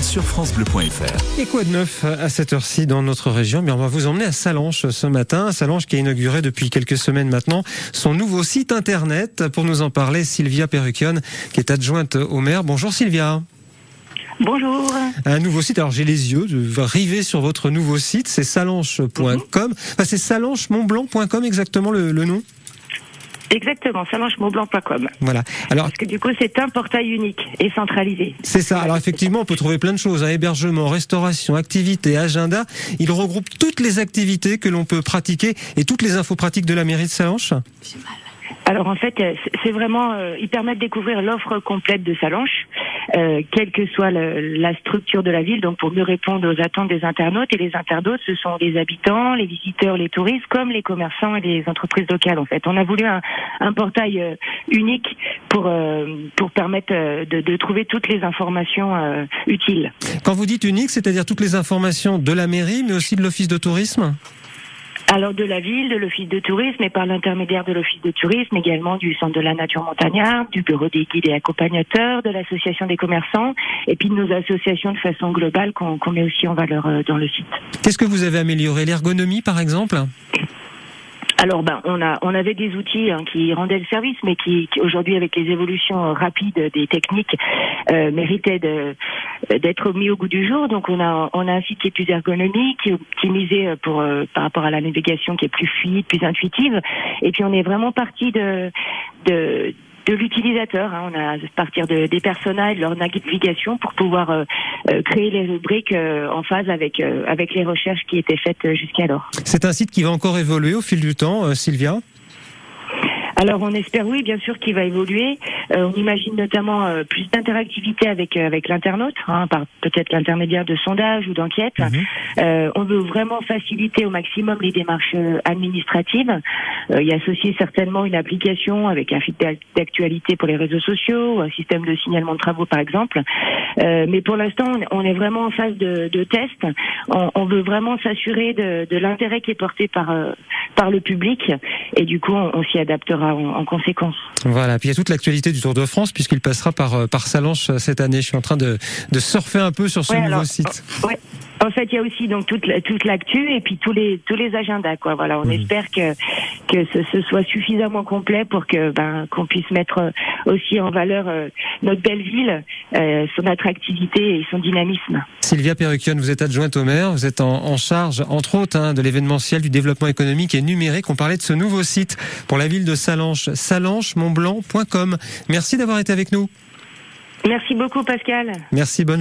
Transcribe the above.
sur francebleu.fr. Et quoi de neuf à cette heure-ci dans notre région On va vous emmener à Salanches ce matin. Salanches qui a inauguré depuis quelques semaines maintenant son nouveau site internet. Pour nous en parler, Sylvia Perruquion, qui est adjointe au maire. Bonjour Sylvia. Bonjour. Un nouveau site. Alors j'ai les yeux arriver sur votre nouveau site. C'est salanche.com. Enfin, c'est salanchemontblanc.com exactement le, le nom. Exactement, salanchemontblanc.com. Voilà. Alors, Parce que du coup, c'est un portail unique et centralisé. C'est ça. Alors effectivement, on peut trouver plein de choses. Hein. Hébergement, restauration, activités, agenda. Il regroupe toutes les activités que l'on peut pratiquer et toutes les infos pratiques de la mairie de Salanches. Alors en fait, euh, c'est vraiment, euh, il permet de découvrir l'offre complète de Salanches, euh, quelle que soit le- la structure de la ville, donc pour mieux répondre aux attentes des internautes. Et les internautes, ce sont les habitants, les visiteurs, les touristes, comme les commerçants et les entreprises locales. En fait, on a voulu un, portail euh, unique pour euh, pour permettre de, trouver toutes les informations utiles. Quand vous dites unique, c'est-à-dire toutes les informations de la mairie, mais aussi de l'office de tourisme? Alors de la ville, de l'office de tourisme et par l'intermédiaire de l'office de tourisme, également du centre de la nature montagnarde, du bureau des guides et accompagnateurs, de l'association des commerçants et puis de nos associations de façon globale qu'on met aussi en valeur euh, dans le site. Qu'est-ce que vous avez amélioré? L'ergonomie, par exemple? Alors ben on a on avait des outils hein, qui rendaient le service, mais qui, qui, aujourd'hui avec les évolutions euh, rapides des techniques euh, méritaient d'être mis au goût du jour. Donc on a on a un site qui est plus ergonomique, qui est optimisé euh, pour euh, par rapport à la navigation qui est plus fluide, plus intuitive. Et puis on est vraiment parti de de l'utilisateur. hein. On a à partir de, des personnages, leur navigation pour pouvoir euh, euh, créer les rubriques euh, en phase avec euh, avec les recherches qui étaient faites euh, jusqu'alors. C'est un site qui va encore évoluer au fil du temps, Sylvia? Alors on espère oui bien sûr qu'il va évoluer. Euh, on imagine notamment euh, plus d'interactivité avec euh, avec l'internaute, hein, par peut-être l'intermédiaire de sondages ou d'enquêtes. Mhm. Euh, on veut vraiment faciliter au maximum les démarches administratives. Euh, y associer certainement une application avec un fil d'ac- d'actualité pour les réseaux sociaux, un système de signalement de travaux par exemple. Euh, mais pour l'instant, on est- vraiment en phase de, de test. On, on veut vraiment s'assurer de, de l'intérêt qui est porté par euh, par le public et du coup, on, on s'y adaptera en, en conséquence. Voilà, puis il y a toute l'actualité du Tour de France puisqu'il passera par, euh, par Salanches euh, cette année. Je suis en train de, de surfer un peu sur ce Ouais, nouveau alors, site. Ouais. En fait, il y a aussi donc toute toute l'actu et puis tous les tous les agendas quoi. Voilà, on espère que que ce, ce soit suffisamment complet pour que ben qu'on puisse mettre euh, aussi en valeur euh, notre belle ville, euh, son attractivité et son dynamisme. Sylvia Perruquion, vous êtes adjointe au maire, vous êtes en, en charge, entre autres, hein, de l'événementiel, du développement économique et numérique. On parlait de ce nouveau site pour la ville de Salanches, salanchemontblanc.com. Merci d'avoir été avec nous. Merci beaucoup Pascal. Merci, bonne